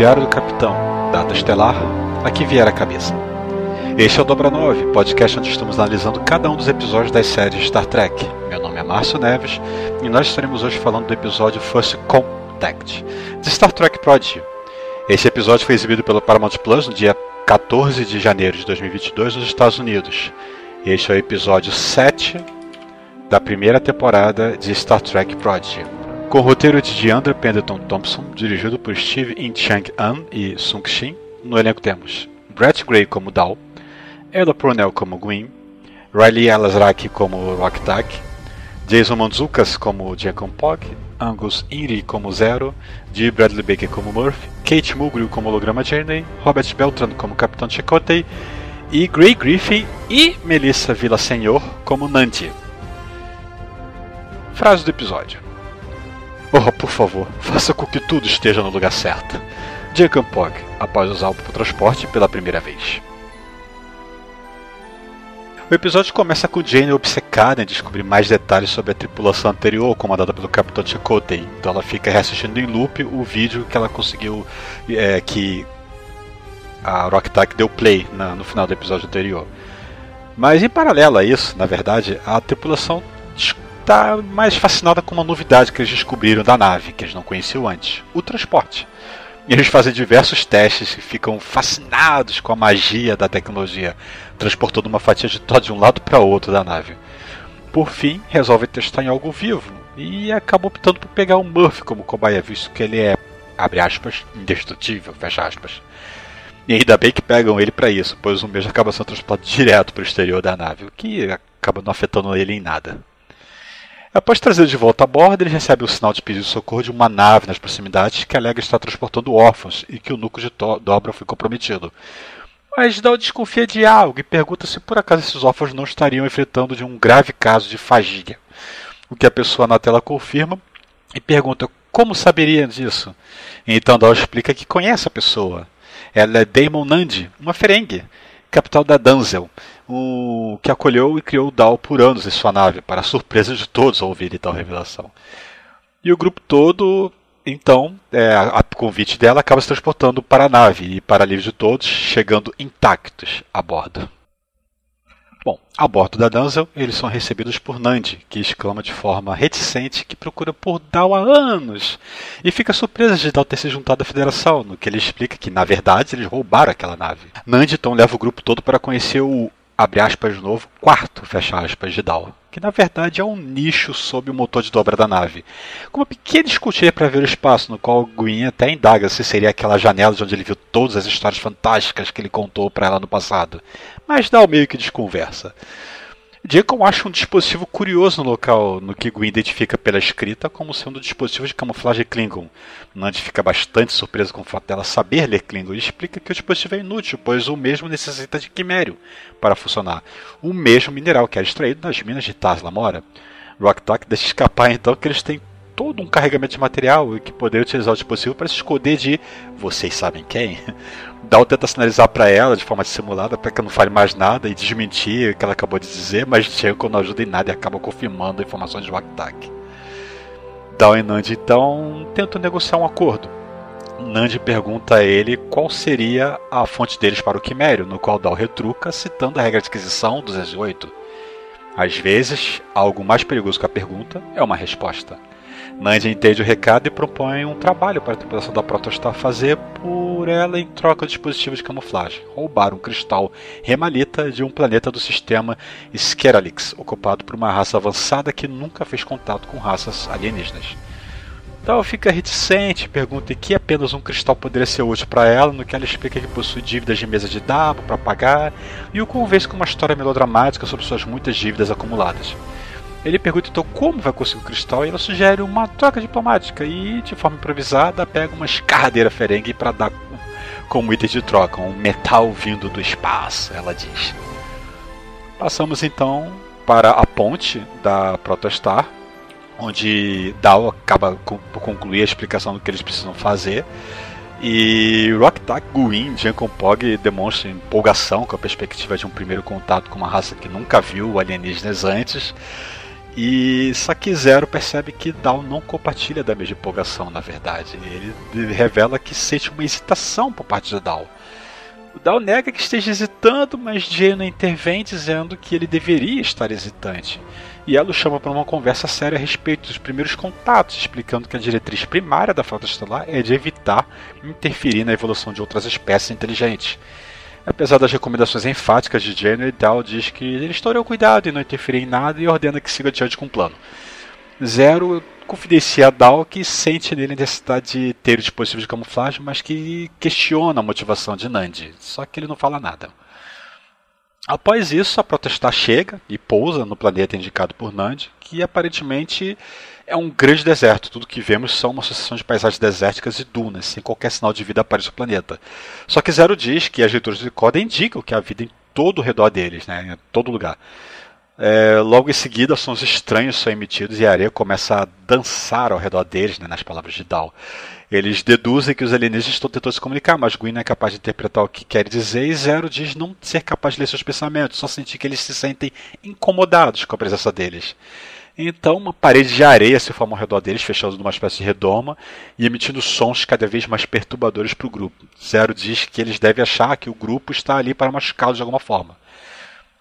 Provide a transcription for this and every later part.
Diário do Capitão, data estelar, aqui vier a cabeça. Este é o Dobra 9, podcast onde estamos analisando cada um dos episódios das séries Star Trek. Meu nome é Márcio Neves e nós estaremos hoje falando do episódio First Contact, de Star Trek Prodigy. Este episódio foi exibido pelo Paramount Plus no dia 14 de janeiro de 2022 nos Estados Unidos. Este é o episódio 7 da primeira temporada de Star Trek Prodigy com roteiro de Deandra Pendleton Thompson, dirigido por Steve In Chang An e Sung Shin. No elenco temos Brett Gray como Dal, Ella Purnell como Gwyn, Riley Alazraki como Rocktak, Jason Mantzoukas como Jacob Pog, Angus Inri como Zero, Dee Bradley Baker como Murphy, Kate Mulgrew como Holograma Journey, Robert Beltran como Capitão Chakotay e Gray Griffin e Melissa Villasenor como Nanti. Frase do episódio. Oh, por favor, faça com que tudo esteja no lugar certo. Jacob Pog, após usar o transporte pela primeira vez. O episódio começa com Jane obcecada em descobrir mais detalhes sobre a tripulação anterior, comandada pelo Capitão Chakotay. Então ela fica reassistindo em loop o vídeo que ela conseguiu, é, que a Rocktack deu play na, no final do episódio anterior. Mas em paralelo a isso, na verdade, a tripulação está mais fascinada com uma novidade que eles descobriram da nave, que eles não conheciam antes: o transporte. E eles fazem diversos testes e ficam fascinados com a magia da tecnologia, transportando uma fatia de Todd de um lado para outro da nave. Por fim, resolvem testar em algo vivo e acabam optando por pegar o Murphy como cobaia, visto que ele é, abre aspas, indestrutível, fecha aspas. E ainda bem que pegam ele para isso, pois o mesmo acaba sendo transportado direto para o exterior da nave, o que acaba não afetando ele em nada. Após trazer de volta a bordo, ele recebe o sinal de pedido de socorro de uma nave nas proximidades que alega estar transportando órfãos e que o núcleo de dobra foi comprometido. Mas Dal desconfia de algo e pergunta se por acaso esses órfãos não estariam enfrentando de um grave caso de fagia. O que a pessoa na tela confirma, e pergunta como saberia disso. Então Dal explica que conhece a pessoa. Ela é Damon Nandi, uma ferengue, capital da Danzel, o que acolheu e criou Dal por anos em sua nave, para surpresa de todos ao ouvirem tal revelação. E o grupo todo, então, é, a convite dela acaba se transportando para a nave e, para alívio de todos, chegando intactos a bordo. Bom, a bordo da Danzel, eles são recebidos por Nandi, que exclama de forma reticente que procura por Dal há anos e fica surpresa de Dal ter se juntado à Federação, no que ele explica que, na verdade, eles roubaram aquela nave. Nandi então leva o grupo todo para conhecer o, abre aspas de novo, quarto, fecha aspas, de Dal, que na verdade é um nicho sob o motor de dobra da nave, com uma pequena escutilha para ver o espaço, no qual Gwyn até indaga se seria aquela janela de onde ele viu todas as histórias fantásticas que ele contou para ela no passado, mas Dal meio que desconversa. Deacon acha um dispositivo curioso no local, no que Gwyn identifica pela escrita como sendo um dispositivo de camuflagem Klingon. Nandi fica bastante surpreso com o fato dela saber ler Klingon e explica que o dispositivo é inútil, pois o mesmo necessita de quimério para funcionar, o mesmo mineral que é extraído nas minas de Tasla Mora. Rocktalk deixa escapar então que eles têm todo um carregamento de material que poderiam utilizar o dispositivo para se esconder de vocês sabem quem. Dal tenta sinalizar para ela de forma dissimulada para que ela não fale mais nada e desmentir o que ela acabou de dizer, mas Janko não ajuda em nada e acaba confirmando informações de Waktak. Dal e Nandi então tentam negociar um acordo. Nandi pergunta a ele qual seria a fonte deles para o quimério, no qual Dal retruca citando a regra de aquisição 208. Às vezes, algo mais perigoso que a pergunta é uma resposta. Nandi entende o recado e propõe um trabalho para a tripulação da Protostar fazer por ela em troca de dispositivos de camuflagem. Roubar um cristal remalita de um planeta do sistema Skeralix, ocupado por uma raça avançada que nunca fez contato com raças alienígenas. Então fica reticente, pergunta que apenas um cristal poderia ser útil para ela, no que ela explica que possui dívidas de mesa de dabo para pagar, e o convence com uma história melodramática sobre suas muitas dívidas acumuladas. Ele pergunta então como vai conseguir o cristal e ela sugere uma troca diplomática e, de forma improvisada, pega uma escardeira ferengue para dar como item de troca, um metal vindo do espaço, ela diz. Passamos então para a ponte da Protostar, onde Dal acaba por concluir a explicação do que eles precisam fazer. E Rocktak, Guin, Pog demonstram empolgação com a perspectiva de um primeiro contato com uma raça que nunca viu alienígenas antes. E só que Zero percebe que Dal não compartilha da mesma empolgação, na verdade. Ele revela que sente uma hesitação por parte de Dal. O Dal nega que esteja hesitando, mas Jano intervém dizendo que ele deveria estar hesitante. E ela o chama para uma conversa séria a respeito dos primeiros contatos, explicando que a diretriz primária da Frota Estelar é de evitar interferir na evolução de outras espécies inteligentes. Apesar das recomendações enfáticas de Jenner, Dow diz que eles terão cuidado e não interferir em nada e ordena que siga adiante com o plano. Zero confidencia a Dow que sente nele a necessidade de ter o dispositivo de camuflagem, mas que questiona a motivação de Nandi, só que ele não fala nada. Após isso, a Protestar chega e pousa no planeta indicado por Nandi, que aparentemente é um grande deserto. Tudo que vemos são uma sucessão de paisagens desérticas e dunas, sem qualquer sinal de vida aparecer no planeta. Só que Zero diz que as leituras de Coda indicam que há vida em todo o redor deles, né, em todo lugar. É, logo em seguida, sons estranhos são emitidos e a areia começa a dançar ao redor deles, né, nas palavras de Dal. Eles deduzem que os alienígenas estão tentando se comunicar, mas Gwyn não é capaz de interpretar o que quer dizer e Zero diz não ser capaz de ler seus pensamentos, só sentir que eles se sentem incomodados com a presença deles. Então, uma parede de areia se forma ao redor deles, fechando numa espécie de redoma e emitindo sons cada vez mais perturbadores para o grupo. Zero diz que eles devem achar que o grupo está ali para machucá-los de alguma forma.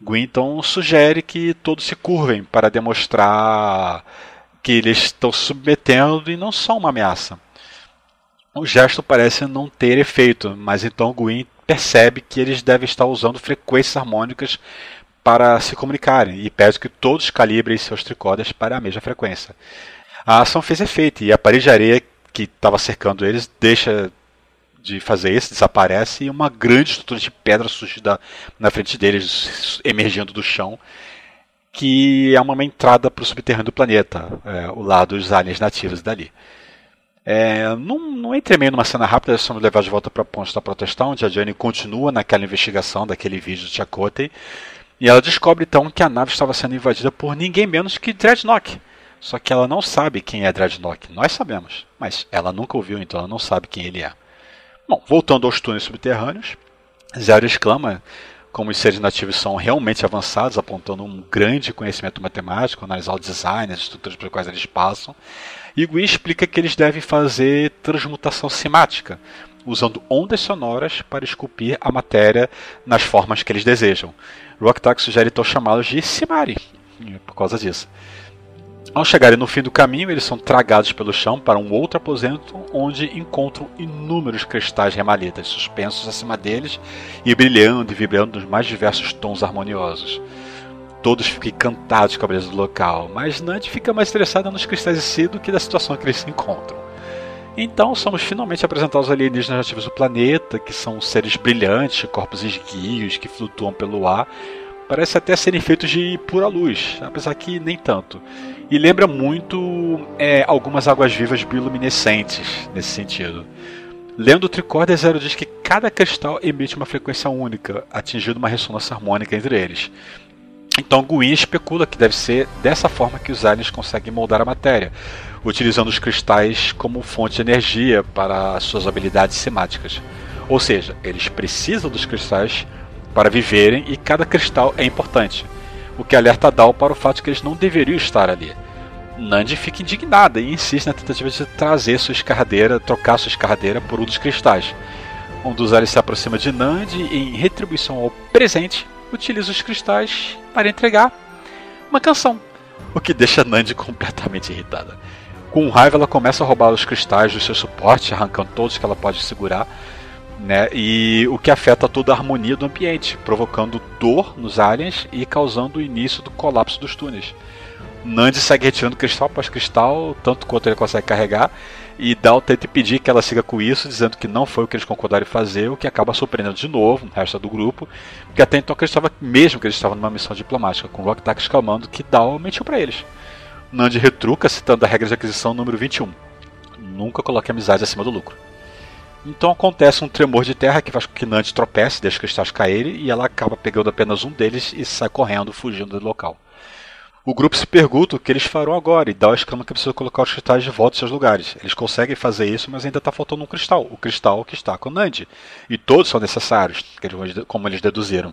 Gwynton sugere que todos se curvem para demonstrar que eles estão submetendo e não são uma ameaça. O gesto parece não ter efeito, mas então Gwyn percebe que eles devem estar usando frequências harmônicas para se comunicarem e pede que todos calibrem seus tricordas para a mesma frequência. A ação fez efeito e a parede de areia que estava cercando eles deixa de fazer isso, desaparece e uma grande estrutura de pedra surge na frente deles, emergindo do chão, que é uma entrada para o subterrâneo do planeta, é, o lado dos aliens nativos dali. É, não, não entrei meio numa cena rápida, eles são levados de volta para a ponte da Protestão, onde a Jane continua naquela investigação daquele vídeo do Chakotay, e ela descobre então que a nave estava sendo invadida por ninguém menos que Dreadnought, Só que ela não sabe quem é Dreadnought. Nós sabemos, mas ela nunca ouviu, então ela não sabe quem ele é. Bom, voltando aos túneis subterrâneos, Zero exclama como os seres nativos são realmente avançados, apontando um grande conhecimento matemático, analisar o design, as estruturas pelas quais eles passam. E Gui explica que eles devem fazer transmutação simática, usando ondas sonoras para esculpir a matéria nas formas que eles desejam. Rocktack sugere então chamá-los de Simari, por causa disso. Ao chegarem no fim do caminho, eles são tragados pelo chão para um outro aposento, onde encontram inúmeros cristais remalitas suspensos acima deles e brilhando e vibrando nos mais diversos tons harmoniosos. Todos ficam encantados com a beleza do local, mas Nand fica mais interessada nos cristais em si do que da situação que eles se encontram. Então somos finalmente apresentados alienígenas nativos do planeta, que são seres brilhantes, corpos esguios que flutuam pelo ar. Parece até serem feitos de pura luz, apesar que nem tanto. E lembra muito é, algumas águas-vivas bioluminescentes nesse sentido. Lendo o Tricorder Zero diz que cada cristal emite uma frequência única, atingindo uma ressonância harmônica entre eles. Então Guin especula que deve ser dessa forma que os aliens conseguem moldar a matéria, utilizando os cristais como fonte de energia para suas habilidades semáticas. Ou seja, eles precisam dos cristais para viverem e cada cristal é importante, o que alerta Dal para o fato de que eles não deveriam estar ali. Nandi fica indignada e insiste na tentativa de trazer sua escardeira, trocar sua escardeira por um dos cristais. Um dos aliens se aproxima de Nandi e, em retribuição ao presente, utiliza os cristais para entregar uma canção, o que deixa Nandi completamente irritada. Com raiva, ela começa a roubar os cristais do seu suporte, arrancando todos que ela pode segurar, né? E o que afeta toda a harmonia do ambiente, provocando dor nos aliens e causando o início do colapso dos túneis. Nandi segue retirando cristal após cristal, tanto quanto ele consegue carregar, e Dal tenta impedir que ela siga com isso, dizendo que não foi o que eles concordaram em fazer, o que acaba surpreendendo de novo o resto do grupo, porque até então acreditava mesmo que eles estavam numa missão diplomática, com Rock Tack exclamando que Dal mentiu para eles. Nandi retruca citando a regra de aquisição número 21. Nunca coloque amizade acima do lucro. Então acontece um tremor de terra que faz com que Nandi tropece, deixa os cristais caírem e ela acaba pegando apenas um deles e sai correndo, fugindo do local. O grupo se pergunta o que eles farão agora e dá exclama que precisa colocar os cristais de volta em seus lugares. Eles conseguem fazer isso, mas ainda está faltando um cristal, o cristal que está com Nandi. E todos são necessários, como eles deduziram.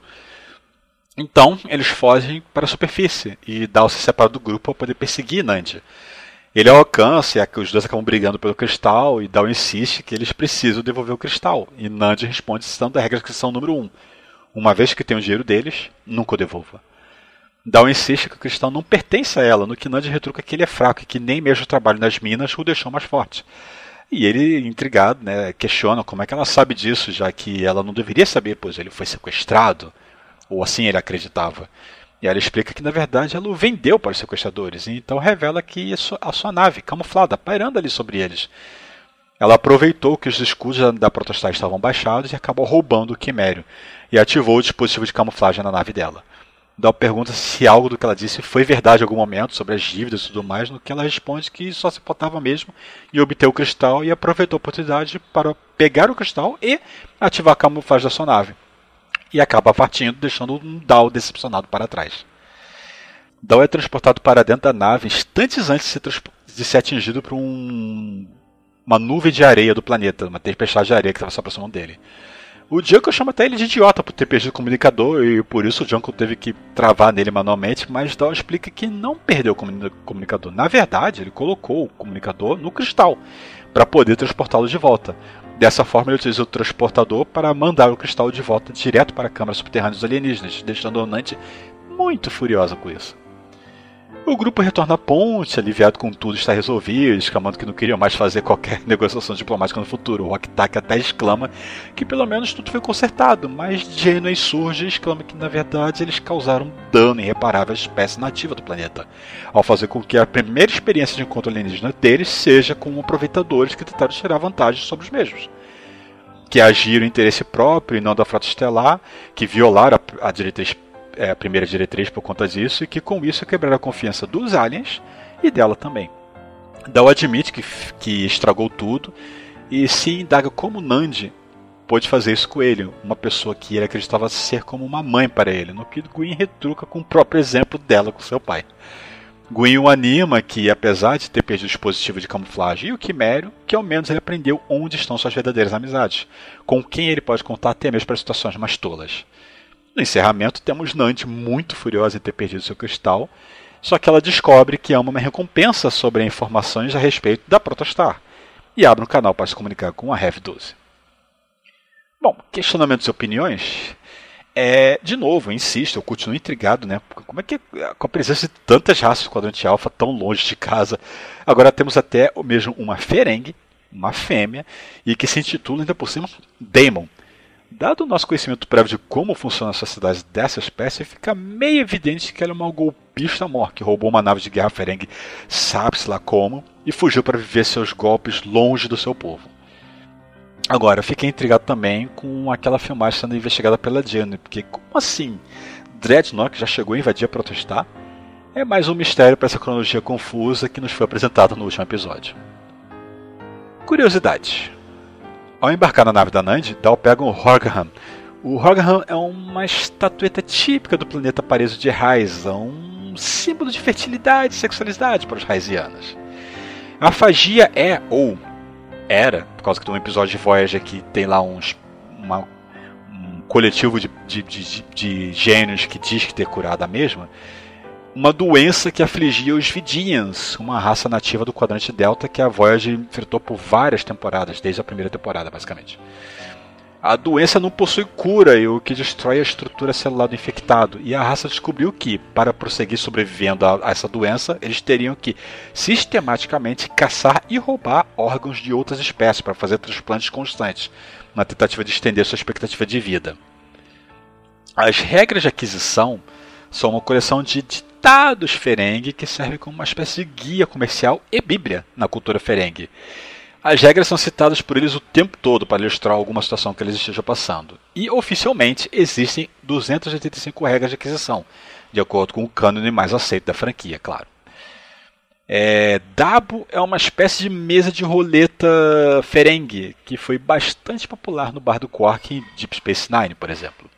Então, eles fogem para a superfície e Dal se separa do grupo para poder perseguir Nandi. Ele alcança e os dois acabam brigando pelo cristal e Dal insiste que eles precisam devolver o cristal. E Nandi responde citando a regra que são número 1. Um. Uma vez que tem o dinheiro deles, nunca o devolva. Dal insiste que o cristal não pertence a ela, no que Nandi retruca que ele é fraco e que nem mesmo o trabalho nas minas o deixou mais forte. E ele, intrigado, né, questiona como é que ela sabe disso, já que ela não deveria saber, pois ele foi sequestrado ou assim ele acreditava. E ela explica que na verdade ela o vendeu para os sequestradores, e então revela que a sua nave, camuflada, pairando ali sobre eles. Ela aproveitou que os escudos da Protostar estavam baixados e acabou roubando o Quimério, e ativou o dispositivo de camuflagem na nave dela. Dal pergunta se algo do que ela disse foi verdade em algum momento sobre as dívidas e tudo mais, no que ela responde que só se importava mesmo e obter o cristal e aproveitou a oportunidade para pegar o cristal e ativar a camuflagem da sua nave e acaba partindo, deixando um Dal decepcionado para trás. Dal é transportado para dentro da nave instantes antes de ser, de ser atingido por um, uma nuvem de areia do planeta, uma tempestade de areia que estava se aproximando dele. O Junko chama até ele de idiota por ter perdido o comunicador e por isso o Junko teve que travar nele manualmente, mas Dal explica que não perdeu o comunicador. Na verdade, ele colocou o comunicador no cristal para poder transportá-lo de volta. Dessa forma, ele utiliza o transportador para mandar o cristal de volta direto para a câmara subterrânea dos alienígenas, deixando a Nante muito furiosa com isso. O grupo retorna à ponte, aliviado com tudo está resolvido, exclamando que não queriam mais fazer qualquer negociação diplomática no futuro. O Rocktack até exclama que pelo menos tudo foi consertado, mas Janeway surge e exclama que na verdade eles causaram dano irreparável à espécie nativa do planeta, ao fazer com que a primeira experiência de encontro alienígena deles seja com aproveitadores que tentaram tirar vantagem sobre os mesmos que agiram em interesse próprio e não da frota estelar, que violaram a, a diretriz é, a primeira diretriz por conta disso e que com isso quebraram a confiança dos aliens e dela também. Dal admite que, que estragou tudo e se indaga como Nandi pôde fazer isso com ele, uma pessoa que ele acreditava ser como uma mãe para ele, no que Gwyn retruca com o próprio exemplo dela com seu pai. Gwyn o anima que, apesar de ter perdido o dispositivo de camuflagem e o quimério, que ao menos ele aprendeu onde estão suas verdadeiras amizades, com quem ele pode contar até mesmo para situações mais tolas. No encerramento, temos Nant muito furiosa em ter perdido seu cristal, só que ela descobre que ama uma recompensa sobre informações a respeito da Protostar e abre um canal para se comunicar com a Rev 12. Bom, questionamentos e opiniões. É, de novo, eu insisto, eu continuo intrigado, né? Como é que, com a presença de tantas raças do quadrante alfa tão longe de casa, agora temos até mesmo uma ferengue, uma fêmea, e que se intitula ainda por cima Daemon. Dado o nosso conhecimento prévio de como funcionam as sociedades dessa espécie, fica meio evidente que ela é uma golpista mor que roubou uma nave de guerra ferengue, sabe-se lá como, e fugiu para viver seus golpes longe do seu povo. Agora, fiquei intrigado também com aquela filmagem sendo investigada pela Jenny, porque como assim? Dreadnought já chegou a invadir a protestar? É mais um mistério para essa cronologia confusa que nos foi apresentada no último episódio. Curiosidade. Ao embarcar na nave da Nandi, Dal pega um Horgham. O Horgham é uma estatueta típica do planeta Pareso de Raiza, um símbolo de fertilidade e sexualidade para os Raizianos. A fagia é, ou era, por causa que tem um episódio de Voyager que tem lá uns, uma, um coletivo de, de, de, de gênios que diz que ter curado a mesma, uma doença que afligia os Vidians, uma raça nativa do quadrante Delta que a Voyager enfrentou por várias temporadas, desde a primeira temporada, basicamente. A doença não possui cura e o que destrói a estrutura celular do infectado. E a raça descobriu que, para prosseguir sobrevivendo a, essa doença, eles teriam que sistematicamente caçar e roubar órgãos de outras espécies para fazer transplantes constantes, na tentativa de estender sua expectativa de vida. As regras de aquisição são uma coleção de ditados ferengue que servem como uma espécie de guia comercial e bíblia na cultura ferengue. As regras são citadas por eles o tempo todo para ilustrar alguma situação que eles estejam passando. E oficialmente existem 285 regras de aquisição, de acordo com o cânone mais aceito da franquia, claro. É, Dabo é uma espécie de mesa de roleta ferengue que foi bastante popular no bar do Quark em Deep Space Nine, por exemplo.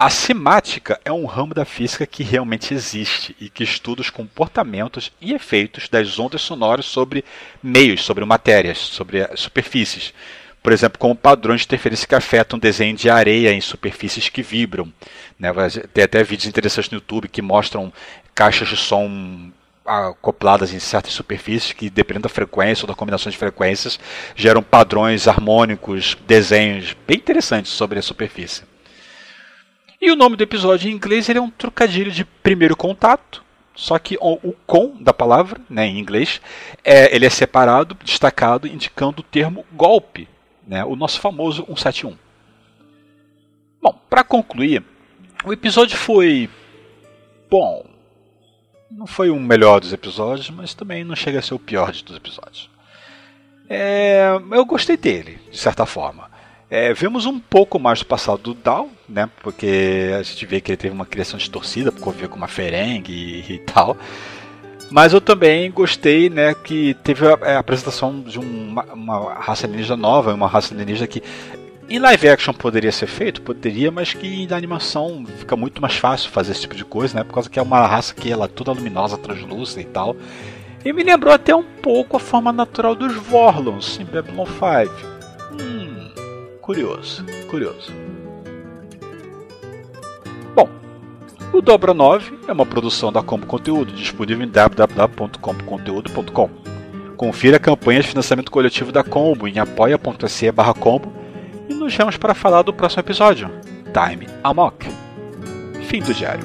A semática é um ramo da física que realmente existe e que estuda os comportamentos e efeitos das ondas sonoras sobre meios, sobre matérias, sobre superfícies. Por exemplo, como padrões de interferência que afetam desenho de areia em superfícies que vibram. Né? Tem até vídeos interessantes no YouTube que mostram caixas de som acopladas em certas superfícies que, dependendo da frequência ou da combinação de frequências, geram padrões harmônicos, desenhos bem interessantes sobre a superfície. E o nome do episódio em inglês ele é um trocadilho de primeiro contato, só que o, o com da palavra, né, em inglês, é, ele é separado, destacado, indicando o termo golpe, né, o nosso famoso 171. Bom, para concluir, o episódio foi bom. Não foi o melhor dos episódios, mas também não chega a ser o pior dos episódios. É, eu gostei dele, de certa forma. É, vemos um pouco mais do passado do Dal, né? Porque a gente vê que ele teve uma criação distorcida, porque conviveu com uma ferengue e, tal. Mas eu também gostei, né, que teve a, a apresentação de uma, uma, raça alienígena nova, uma raça alienígena que em live action poderia ser feito, poderia, mas que na animação fica muito mais fácil fazer esse tipo de coisa, né? Por causa que é uma raça que ela é toda luminosa, translúcida e tal. E me lembrou até um pouco a forma natural dos Vorlons em Babylon 5 Curioso, curioso. Bom, o Dobra 9 é uma produção da Combo Conteúdo, disponível em www.comboconteúdo.com. Confira a campanha de financiamento coletivo da Combo em apoia.se combo e nos vemos para falar do próximo episódio, Time Amok. Fim do diário.